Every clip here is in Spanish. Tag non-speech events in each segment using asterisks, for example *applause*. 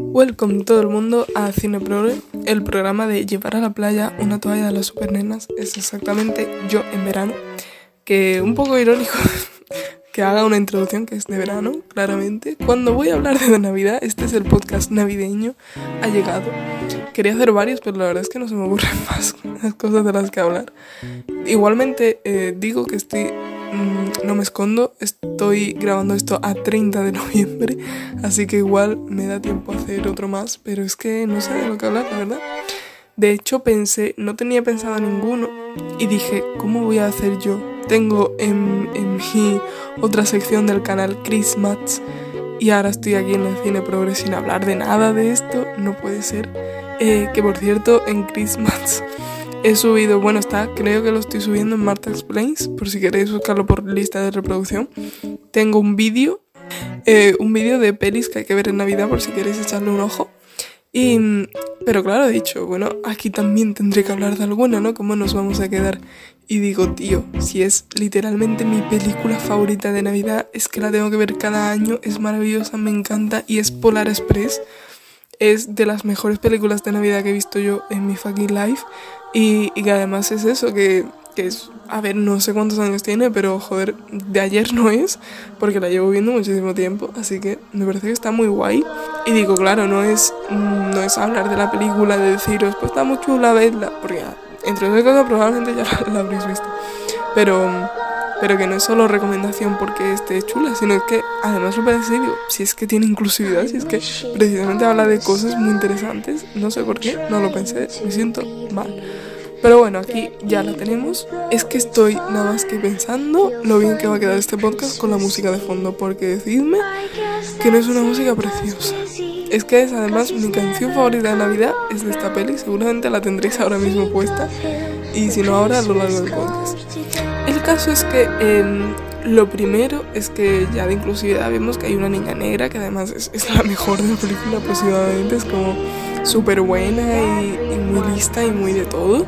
Welcome todo el mundo a Cine Progre, el programa de llevar a la playa una toalla de las supernenas. Es exactamente yo en verano, que un poco irónico *laughs* que haga una introducción que es de verano, claramente. Cuando voy a hablar de Navidad, este es el podcast navideño, ha llegado. Quería hacer varios, pero la verdad es que no se me ocurren *laughs* más cosas de las que hablar. Igualmente eh, digo que estoy Mm, no me escondo, estoy grabando esto a 30 de noviembre, así que igual me da tiempo a hacer otro más, pero es que no sé de lo que hablar, la verdad. De hecho pensé, no tenía pensado ninguno y dije, ¿cómo voy a hacer yo? Tengo en, en mi otra sección del canal Christmas y ahora estoy aquí en el Cine Progress sin hablar de nada de esto, no puede ser. Eh, que por cierto, en Christmas He subido, bueno, está, creo que lo estoy subiendo en Marta Explains, por si queréis buscarlo por lista de reproducción. Tengo un vídeo, eh, un vídeo de pelis que hay que ver en Navidad por si queréis echarle un ojo. Y, pero claro, he dicho, bueno, aquí también tendré que hablar de alguna, ¿no? ¿Cómo nos vamos a quedar? Y digo, tío, si es literalmente mi película favorita de Navidad, es que la tengo que ver cada año, es maravillosa, me encanta y es Polar Express. Es de las mejores películas de Navidad que he visto yo en mi fucking life. Y, y que además es eso, que, que, es, a ver, no sé cuántos años tiene, pero joder, de ayer no es, porque la llevo viendo muchísimo tiempo, así que me parece que está muy guay. Y digo, claro, no es, no es hablar de la película, de deciros, pues está muy chula, vedla, porque entre otras cosas probablemente ya la, *laughs* la habréis visto. Pero pero que no es solo recomendación porque esté chula, sino que además lo parece, digo, si es que tiene inclusividad, si es que precisamente habla de cosas muy interesantes, no sé por qué, no lo pensé, me siento mal. Pero bueno, aquí ya la tenemos. Es que estoy nada más que pensando lo bien que va a quedar este podcast con la música de fondo, porque decidme que no es una música preciosa. Es que es además mi canción favorita de Navidad, es de esta peli, seguramente la tendréis ahora mismo puesta, y si no ahora a lo largo del podcast. Caso es que em, lo primero es que ya de inclusividad vemos que hay una niña negra que además es, es la mejor de la película aproximadamente, es como súper buena y, y, muy lista y muy de todo.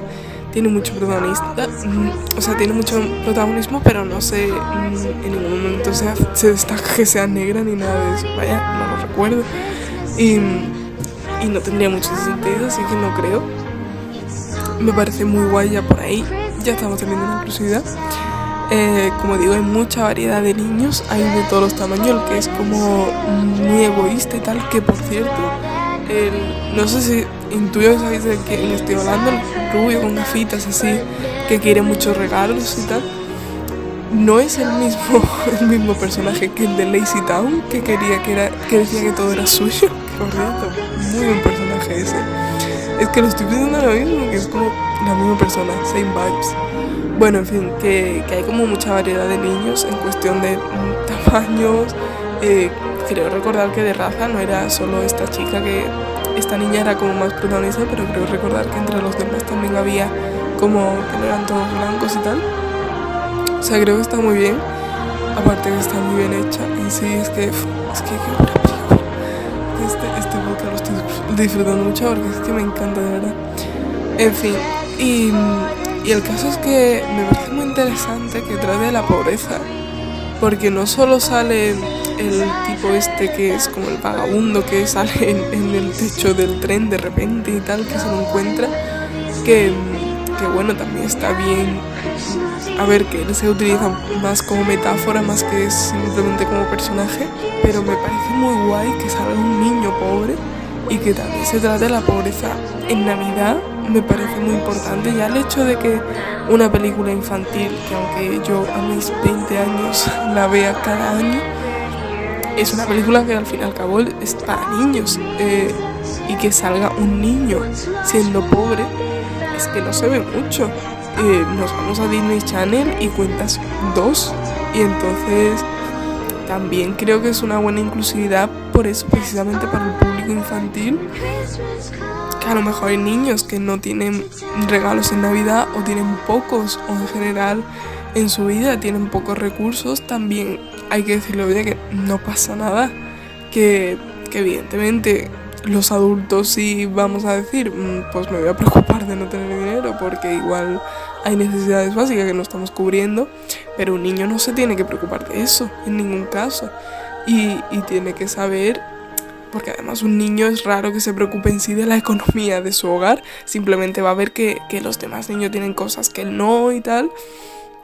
Tiene mucho protagonista, mm, o sea, tiene mucho protagonismo, pero no sé, mm, en ningún momento sea, se destaca que sea negra ni nada de eso. Vaya, no lo recuerdo. Y, y no tendría mucho sentido, así que no creo. Me parece muy guay ya por ahí ya estamos teniendo una inclusividad. Eh, como digo, hay mucha variedad de niños, hay de todos los tamaños, el que es como muy egoísta y tal, que por cierto, el, no sé si intuyo, sabéis de quién estoy hablando, el rubio con gafitas así, que quiere muchos regalos y tal. No es el mismo, *laughs* el mismo personaje que el de Lazy Town, que quería que era, que decía que todo era suyo. *laughs* Por cierto, muy buen personaje ese. Es que lo estoy pensando ahora mismo, que es como la misma persona, same vibes. Bueno, en fin, que, que hay como mucha variedad de niños en cuestión de mm, *laughs* tamaños. Eh, creo recordar que de raza no era solo esta chica, que esta niña era como más protagonista, pero creo recordar que entre los demás también había como que no eran todos blancos y tal. O sea, creo que está muy bien. Aparte que está muy bien hecha. En sí, es que, es que qué película. Este, este disfrutando mucho porque es que me encanta, de verdad. En fin, y, y, el caso es que me parece muy interesante que trate la pobreza, porque no solo sale el tipo este que es como el vagabundo que sale *laughs* en, en el techo del tren de repente y tal, que se lo encuentra, que, que bueno, también está bien. A ver, que él se utiliza más como metáfora, más que simplemente como personaje, pero me parece muy guay que salga un niño pobre y que también se trate la pobreza en Navidad me parece muy importante. Ya el hecho de que una película infantil, que aunque yo a mis 20 años *laughs* la vea cada año, es una película que al fin y al cabo es para niños. Eh, y que salga un niño siendo pobre, es que no se ve mucho. Eh, nos vamos a Disney Channel y cuentas dos. Y entonces también creo que es una buena inclusividad por eso, precisamente para el público infantil que a lo mejor hay niños que no tienen regalos en Navidad o tienen pocos o en general en su vida tienen pocos recursos, también hay que decirle, oye, que no pasa nada, que, que evidentemente los adultos sí vamos a decir, pues me voy a preocupar de no tener dinero porque igual hay necesidades básicas que no estamos cubriendo, pero un niño no se tiene que preocupar de eso en ningún caso y, y tiene que saber porque además un niño es raro que se preocupe en sí de la *laughs* economía de su hogar, simplemente va a ver que, los demás niños tienen cosas que no y tal.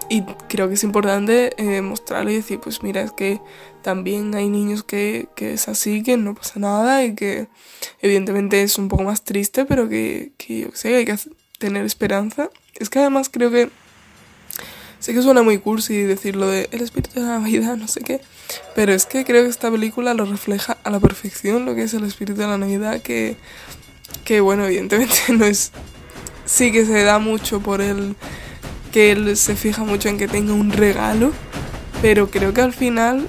Y creo que es importante eh, y decir, pues mira, es que también hay niños que, que, es así, que no pasa nada y que evidentemente es un poco más triste, pero que, que yo sé, hay que tener esperanza. Es que además creo que Sé que suena muy cursi decirlo de el espíritu de la Navidad, no sé qué, pero es que creo que esta película lo refleja a la perfección lo que es el espíritu de la Navidad, que, que bueno, evidentemente *laughs* no es... Sí que se da mucho por el... que él se fija mucho en que tenga un regalo, pero creo que al final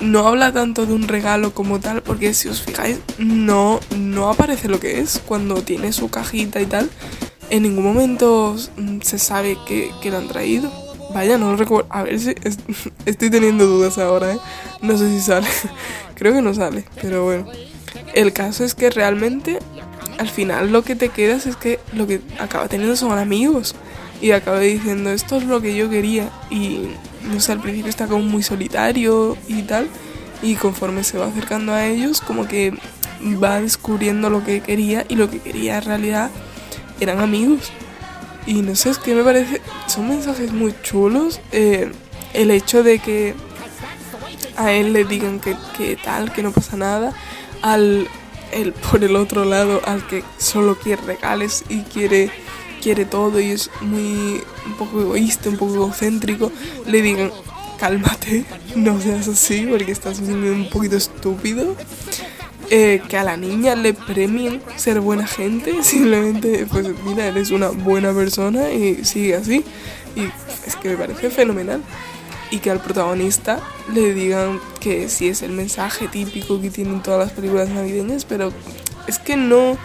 no habla tanto de un regalo como tal, porque si os fijáis, no, no aparece lo que es cuando tiene su cajita y tal. En ningún momento se sabe que, que lo han traído. Vaya, no lo recuerdo. A ver si. *laughs* estoy teniendo dudas ahora, ¿eh? No sé si sale. *laughs* Creo que no sale, pero bueno. El caso es que realmente, al final, lo que te quedas es que lo que acaba teniendo son amigos. Y acaba diciendo, esto es lo que yo quería. Y no sé, al principio está como muy solitario y tal. Y conforme se va acercando a ellos, como que va descubriendo lo que quería. Y lo que quería en realidad eran amigos. Y no sé, es que me parece, son mensajes muy chulos. Eh, el hecho de que a él le digan que, que, tal, que no pasa nada, al el por el otro lado, al que solo quiere regales y quiere, quiere todo y es muy un poco egoísta, un poco egocéntrico, le digan cálmate, *laughs* no seas así porque estás un poquito estúpido. Eh, que a la niña le premien ser buena gente, *laughs* simplemente, pues mira, eres una buena persona y sigue así. Y es que me parece fenomenal. Y que al protagonista le digan que sí es el mensaje típico que tienen todas las películas navideñas, pero es que no.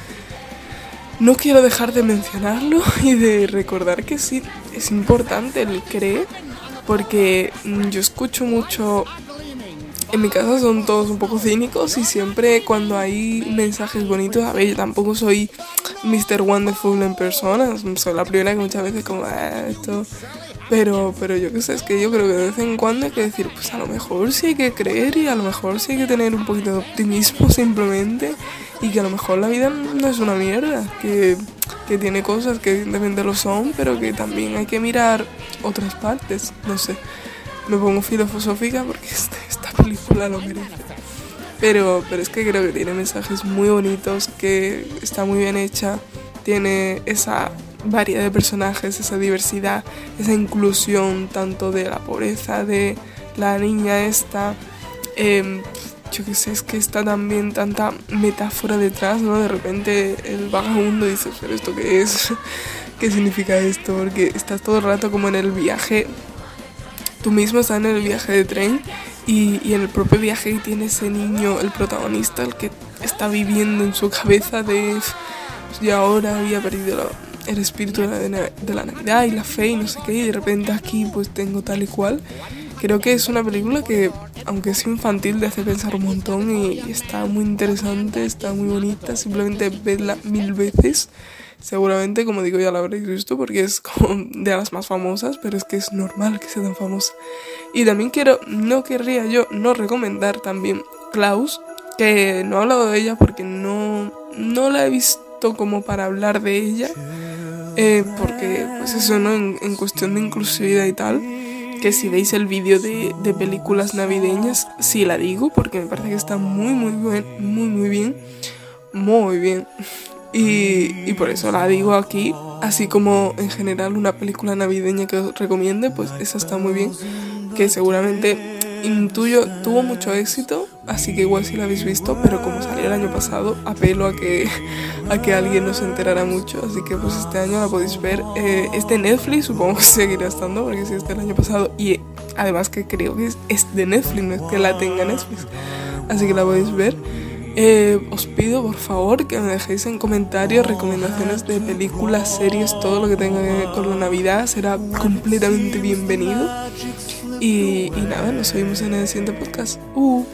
No quiero dejar de mencionarlo *laughs* y de recordar que sí, es importante el creer, porque yo escucho mucho en mi casa son todos un poco cínicos y siempre cuando hay mensajes bonitos, a ver, yo tampoco soy Mr. Wonderful en persona, soy la primera que muchas veces como, ah, esto... Pero, pero yo qué sé, es que yo creo que de vez en cuando hay que decir, pues a lo mejor sí hay que creer y a lo mejor sí hay que tener un poquito de optimismo *laughs* simplemente y que a lo mejor la vida no es una mierda, que, que tiene cosas que evidentemente lo son, pero que también hay que mirar otras partes, no sé me pongo filosófica porque *laughs* este, película lo merece. Pero, pero es que creo que tiene mensajes muy bonitos, que está muy bien hecha, tiene esa variedad de personajes, esa diversidad, esa inclusión tanto de la pobreza de la niña esta. Em, yo qué sé, es que está también tanta metáfora detrás, ¿no? De repente el vagabundo dice, pero ¿esto qué es? *laughs* ¿Qué significa esto? Porque estás todo el rato como en el viaje tú mismo estás en el viaje de tren y, y, el propio viaje tiene ese niño, el protagonista, el que está viviendo en su cabeza de pues, y ahora había perdido el espíritu de la, de la, Navidad y la fe y no sé qué y de repente aquí pues tengo tal y cual. Creo que es una película que, aunque es infantil, te hace pensar un montón y, y está muy interesante, está muy bonita, simplemente vedla mil veces Seguramente, como digo, ya la habréis visto porque es como de las más famosas, pero es que es normal que sea tan famosa. Y también quiero, no querría yo no recomendar también Klaus, que no he hablado de ella porque no, no la he visto como para hablar de ella, eh, porque pues eso, ¿no? En, cuestión de inclusividad y tal, que si veis el vídeo de, de películas navideñas, sí la digo, porque me parece que está muy, muy bien, muy, muy bien, muy bien. Y, por eso la digo aquí, así como en general una película navideña que os recomiende, pues esa está muy bien, que seguramente intuyo tuvo mucho éxito, así que igual si la habéis visto, pero como salió el año pasado, apelo a que, a que alguien nos enterara mucho, así que pues este año la podéis ver. Eh, es de Netflix, supongo que *laughs* seguirá estando, porque si es del año pasado, y además que creo que es, es de Netflix, no es que la tenga Netflix, así que la podéis ver. Eh, os pido por favor que me dejéis en comentarios recomendaciones de películas, series, todo lo que tenga que ver con la Navidad será completamente bienvenido. Y, nada, nos vemos en el siguiente podcast. Uh.